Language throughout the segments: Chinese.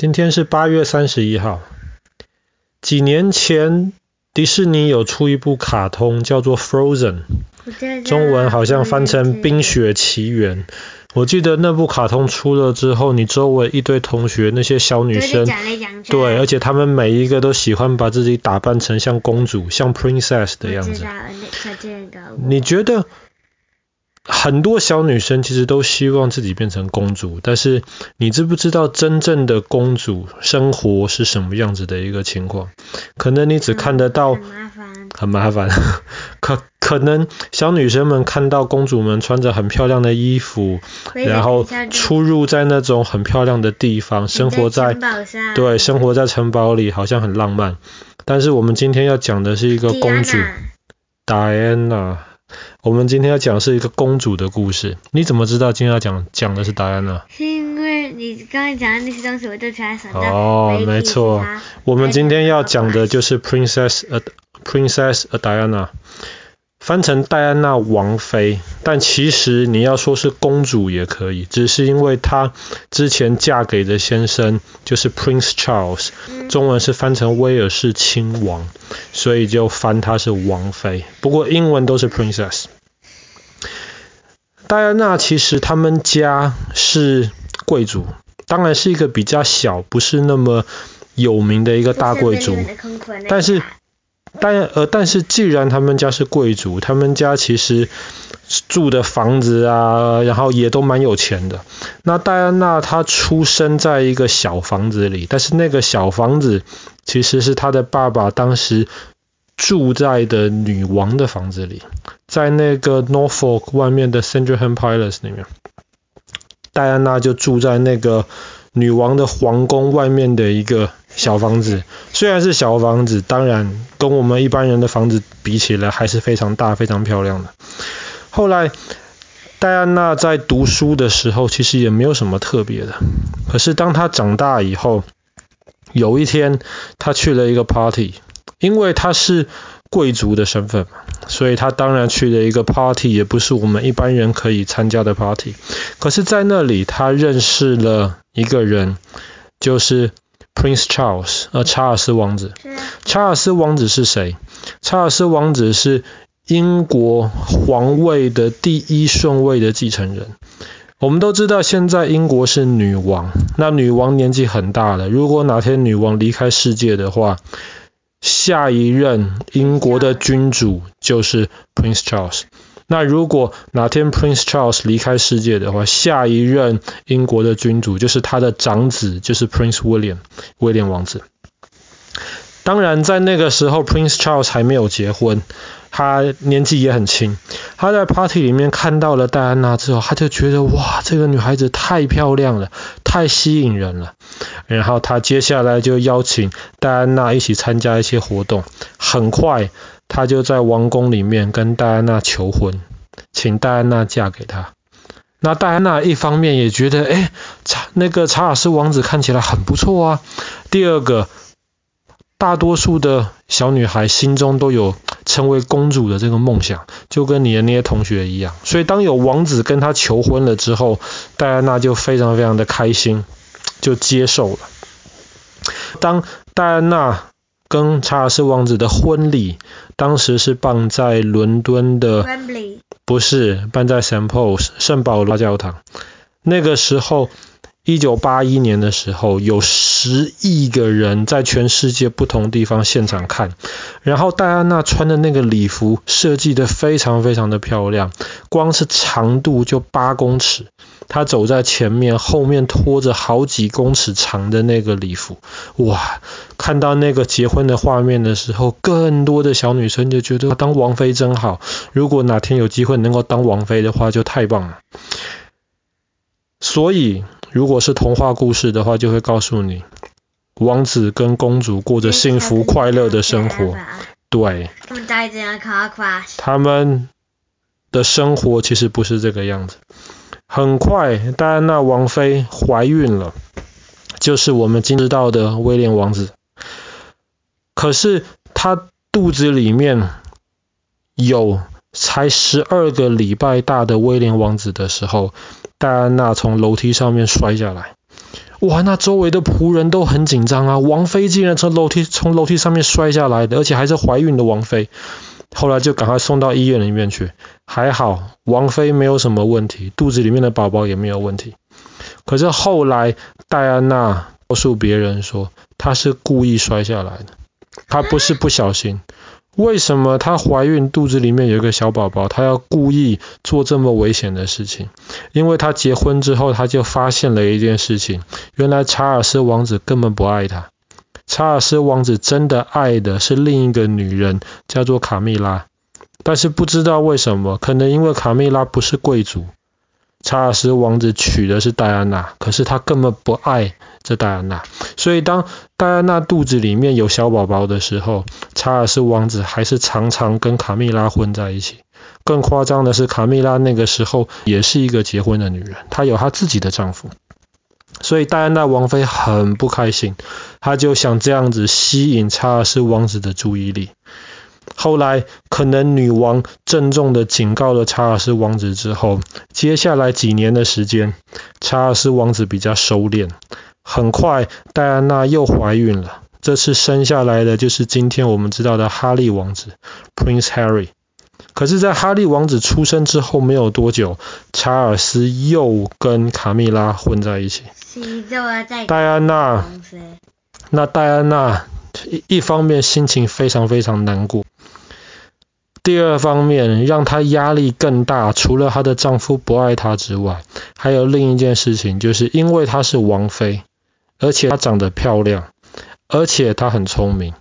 今天是八月三十一号。几年前，迪士尼有出一部卡通，叫做《Frozen》，中文好像翻成《冰雪奇缘》。我记得那部卡通出了之后，你周围一堆同学，那些小女生，对，而且她们每一个都喜欢把自己打扮成像公主、像 princess 的样子。你觉得？很多小女生其实都希望自己变成公主，但是你知不知道真正的公主生活是什么样子的一个情况？可能你只看得到，很麻烦，很麻烦。可可能小女生们看到公主们穿着很漂亮的衣服，然后出入在那种很漂亮的地方，生活在，对，生活在城堡里，好像很浪漫。但是我们今天要讲的是一个公主，戴安娜。我们今天要讲的是一个公主的故事。你怎么知道今天要讲讲的是戴安娜？是因为你刚才讲的那些东西，我就突然想到。哦，没错，我们今天要讲的就是 Princess a Princess Diana。翻成戴安娜王妃，但其实你要说是公主也可以，只是因为她之前嫁给的先生就是 Prince Charles，中文是翻成威尔士亲王，所以就翻她是王妃。不过英文都是 Princess。戴安娜其实他们家是贵族，当然是一个比较小，不是那么有名的一个大贵族，但是。但呃，但是既然他们家是贵族，他们家其实住的房子啊，然后也都蛮有钱的。那戴安娜她出生在一个小房子里，但是那个小房子其实是她的爸爸当时住在的女王的房子里，在那个 Norfolk 外面的 Sandringham Palace 里面，戴安娜就住在那个女王的皇宫外面的一个。小房子虽然是小房子，当然跟我们一般人的房子比起来还是非常大、非常漂亮的。后来戴安娜在读书的时候，其实也没有什么特别的。可是当她长大以后，有一天她去了一个 party，因为她是贵族的身份嘛，所以她当然去了一个 party，也不是我们一般人可以参加的 party。可是，在那里她认识了一个人，就是。Prince Charles，呃，查尔斯王子。查尔斯王子是谁？查尔斯王子是英国皇位的第一顺位的继承人。我们都知道，现在英国是女王，那女王年纪很大了。如果哪天女王离开世界的话，下一任英国的君主就是 Prince Charles。那如果哪天 Prince Charles 离开世界的话，下一任英国的君主就是他的长子，就是 Prince William 威廉王子。当然，在那个时候 Prince Charles 还没有结婚，他年纪也很轻。他在 party 里面看到了戴安娜之后，他就觉得哇，这个女孩子太漂亮了，太吸引人了。然后他接下来就邀请戴安娜一起参加一些活动。很快。他就在王宫里面跟戴安娜求婚，请戴安娜嫁给他。那戴安娜一方面也觉得，哎，查那个查尔斯王子看起来很不错啊。第二个，大多数的小女孩心中都有成为公主的这个梦想，就跟你的那些同学一样。所以当有王子跟她求婚了之后，戴安娜就非常非常的开心，就接受了。当戴安娜。跟查尔斯王子的婚礼，当时是办在伦敦的，不是办在 St. Paul's 圣保罗教堂。那个时候，一九八一年的时候，有十亿个人在全世界不同地方现场看。然后戴安娜穿的那个礼服设计得非常非常的漂亮，光是长度就八公尺。她走在前面，后面拖着好几公尺长的那个礼服，哇！看到那个结婚的画面的时候，更多的小女生就觉得当王妃真好。如果哪天有机会能够当王妃的话，就太棒了。所以，如果是童话故事的话，就会告诉你，王子跟公主过着幸福快乐的生活。对。他们的生活其实不是这个样子。很快，戴安娜王妃怀孕了，就是我们今知道的威廉王子。可是她肚子里面有才十二个礼拜大的威廉王子的时候，戴安娜从楼梯上面摔下来。哇，那周围的仆人都很紧张啊，王妃竟然从楼梯从楼梯上面摔下来的，而且还是怀孕的王妃。后来就赶快送到医院里面去，还好王妃没有什么问题，肚子里面的宝宝也没有问题。可是后来戴安娜告诉别人说，她是故意摔下来的，她不是不小心。为什么她怀孕肚子里面有一个小宝宝，她要故意做这么危险的事情？因为她结婚之后，她就发现了一件事情，原来查尔斯王子根本不爱她。查尔斯王子真的爱的是另一个女人，叫做卡蜜拉。但是不知道为什么，可能因为卡蜜拉不是贵族，查尔斯王子娶的是戴安娜，可是他根本不爱这戴安娜。所以当戴安娜肚子里面有小宝宝的时候，查尔斯王子还是常常跟卡蜜拉混在一起。更夸张的是，卡蜜拉那个时候也是一个结婚的女人，她有她自己的丈夫。所以戴安娜王妃很不开心，她就想这样子吸引查尔斯王子的注意力。后来可能女王郑重的警告了查尔斯王子之后，接下来几年的时间，查尔斯王子比较收敛。很快戴安娜又怀孕了，这次生下来的就是今天我们知道的哈利王子 Prince Harry。可是，在哈利王子出生之后没有多久，查尔斯又跟卡蜜拉混在一起。戴安娜，那戴安娜一一方面心情非常非常难过，第二方面让她压力更大，除了她的丈夫不爱她之外，还有另一件事情，就是因为她是王妃，而且她长得漂亮，而且她很聪明。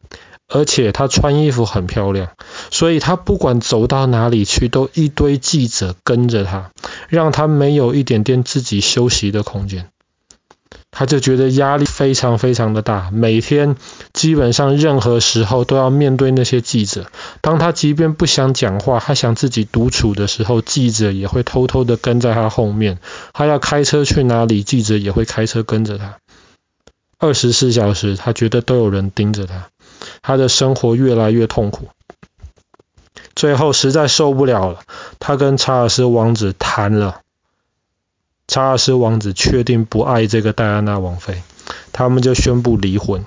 而且她穿衣服很漂亮，所以她不管走到哪里去，都一堆记者跟着她，让她没有一点点自己休息的空间。他就觉得压力非常非常的大，每天基本上任何时候都要面对那些记者。当他即便不想讲话，他想自己独处的时候，记者也会偷偷的跟在他后面。他要开车去哪里，记者也会开车跟着他。二十四小时，他觉得都有人盯着他。他的生活越来越痛苦，最后实在受不了了，他跟查尔斯王子谈了。查尔斯王子确定不爱这个戴安娜王妃，他们就宣布离婚。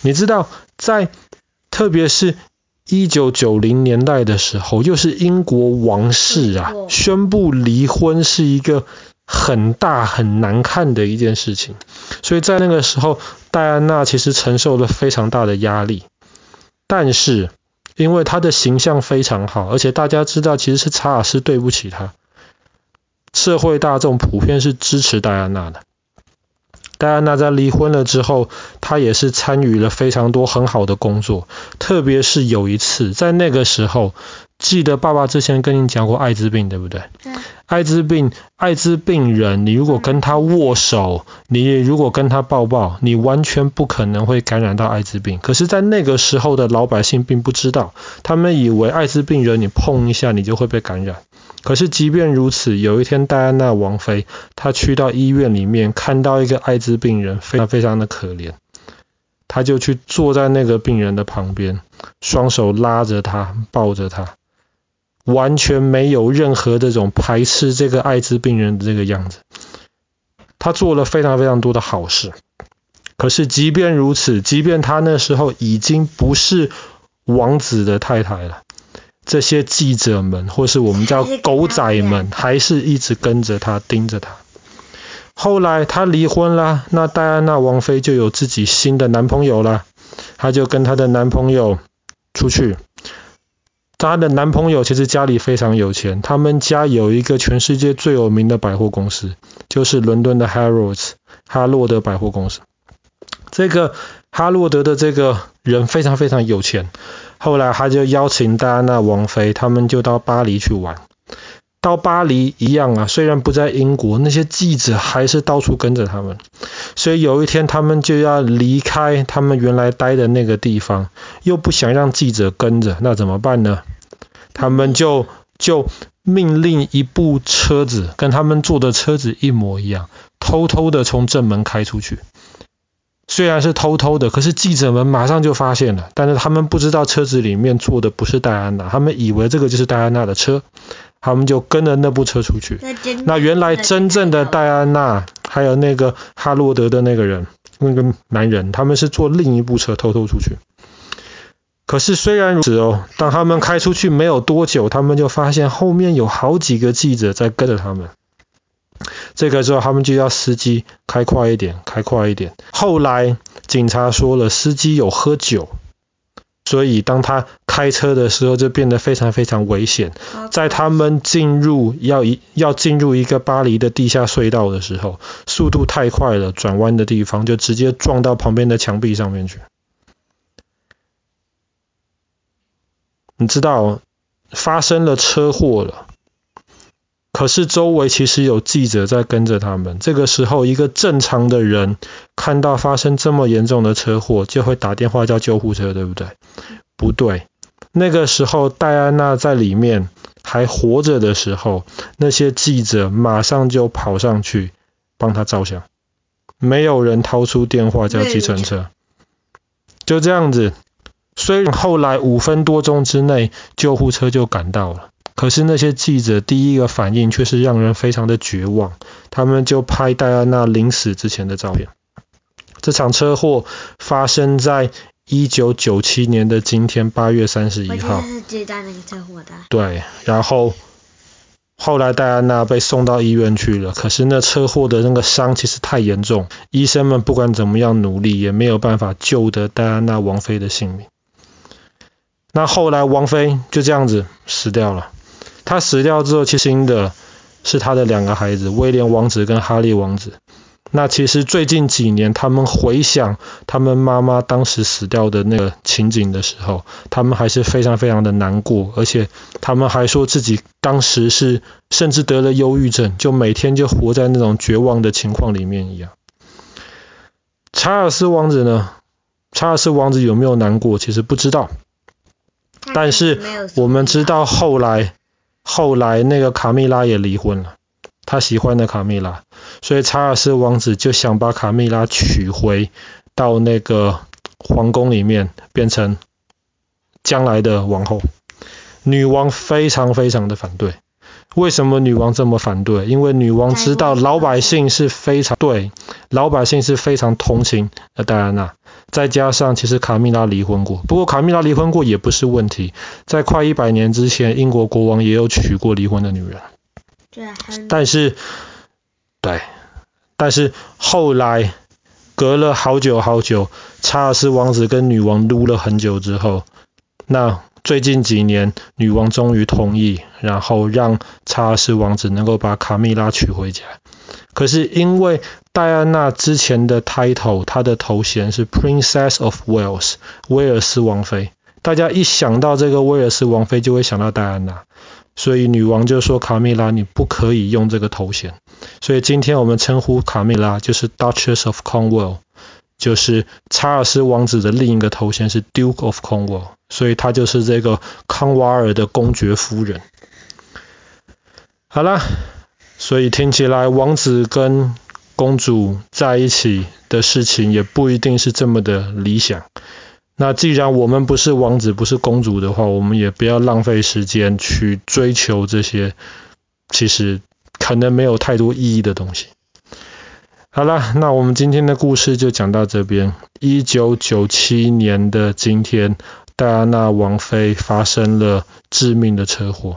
你知道，在特别是一九九零年代的时候，又是英国王室啊，宣布离婚是一个很大很难看的一件事情，所以在那个时候。戴安娜其实承受了非常大的压力，但是因为她的形象非常好，而且大家知道其实是查尔斯对不起她，社会大众普遍是支持戴安娜的。戴安娜在离婚了之后，她也是参与了非常多很好的工作，特别是有一次在那个时候，记得爸爸之前跟你讲过艾滋病，对不对？对。艾滋病，艾滋病人，你如果跟他握手，你如果跟他抱抱，你完全不可能会感染到艾滋病。可是，在那个时候的老百姓并不知道，他们以为艾滋病人你碰一下你就会被感染。可是，即便如此，有一天戴安娜王妃她去到医院里面，看到一个艾滋病人非常非常的可怜，她就去坐在那个病人的旁边，双手拉着他，抱着他。完全没有任何这种排斥这个艾滋病人的这个样子，他做了非常非常多的好事。可是即便如此，即便他那时候已经不是王子的太太了，这些记者们或是我们叫狗仔们，还是一直跟着他，盯着他。后来他离婚了，那戴安娜王妃就有自己新的男朋友了，她就跟她的男朋友出去。她的男朋友其实家里非常有钱，他们家有一个全世界最有名的百货公司，就是伦敦的 Harrods 哈洛德百货公司。这个哈洛德的这个人非常非常有钱，后来他就邀请戴安娜王妃，他们就到巴黎去玩。到巴黎一样啊，虽然不在英国，那些记者还是到处跟着他们。所以有一天他们就要离开他们原来待的那个地方，又不想让记者跟着，那怎么办呢？他们就就命令一部车子跟他们坐的车子一模一样，偷偷的从正门开出去。虽然是偷偷的，可是记者们马上就发现了。但是他们不知道车子里面坐的不是戴安娜，他们以为这个就是戴安娜的车。他们就跟着那部车出去。那原来真正的戴安娜，还有那个哈罗德的那个人，那个男人，他们是坐另一部车偷偷出去。可是虽然如此哦，当他们开出去没有多久，他们就发现后面有好几个记者在跟着他们。这个时候他们就要司机开快一点，开快一点。后来警察说了，司机有喝酒。所以，当他开车的时候，就变得非常非常危险。在他们进入要一要进入一个巴黎的地下隧道的时候，速度太快了，转弯的地方就直接撞到旁边的墙壁上面去。你知道，发生了车祸了。可是周围其实有记者在跟着他们。这个时候，一个正常的人看到发生这么严重的车祸，就会打电话叫救护车，对不对？不对，那个时候戴安娜在里面还活着的时候，那些记者马上就跑上去帮她照相，没有人掏出电话叫计程车，就这样子。虽然后来五分多钟之内救护车就赶到了。可是那些记者第一个反应却是让人非常的绝望，他们就拍戴安娜临死之前的照片。这场车祸发生在一九九七年的今天八月三十一号。是最大那个车祸的。对，然后后来戴安娜被送到医院去了，可是那车祸的那个伤其实太严重，医生们不管怎么样努力也没有办法救得戴安娜王妃的性命。那后来王妃就这样子死掉了。他死掉之后，其实的是他的两个孩子，威廉王子跟哈利王子。那其实最近几年，他们回想他们妈妈当时死掉的那个情景的时候，他们还是非常非常的难过，而且他们还说自己当时是甚至得了忧郁症，就每天就活在那种绝望的情况里面一样。查尔斯王子呢？查尔斯王子有没有难过？其实不知道。但是我们知道后来。后来那个卡蜜拉也离婚了，他喜欢的卡蜜拉，所以查尔斯王子就想把卡蜜拉娶回到那个皇宫里面，变成将来的王后。女王非常非常的反对。为什么女王这么反对？因为女王知道老百姓是非常对，老百姓是非常同情戴安娜。再加上其实卡蜜拉离婚过，不过卡蜜拉离婚过也不是问题。在快一百年之前，英国国王也有娶过离婚的女人。对，但是，对，但是后来隔了好久好久，查尔斯王子跟女王撸了很久之后，那。最近几年，女王终于同意，然后让查尔斯王子能够把卡蜜拉娶回家。可是因为戴安娜之前的 title，她的头衔是 Princess of Wales，威尔斯王妃。大家一想到这个威尔斯王妃，就会想到戴安娜，所以女王就说卡蜜拉，你不可以用这个头衔。所以今天我们称呼卡蜜拉就是 Duchess of Cornwall。就是查尔斯王子的另一个头衔是 Duke of Cornwall，所以他就是这个康瓦尔的公爵夫人。好啦，所以听起来王子跟公主在一起的事情也不一定是这么的理想。那既然我们不是王子，不是公主的话，我们也不要浪费时间去追求这些其实可能没有太多意义的东西。好了，那我们今天的故事就讲到这边。一九九七年的今天，戴安娜王妃发生了致命的车祸。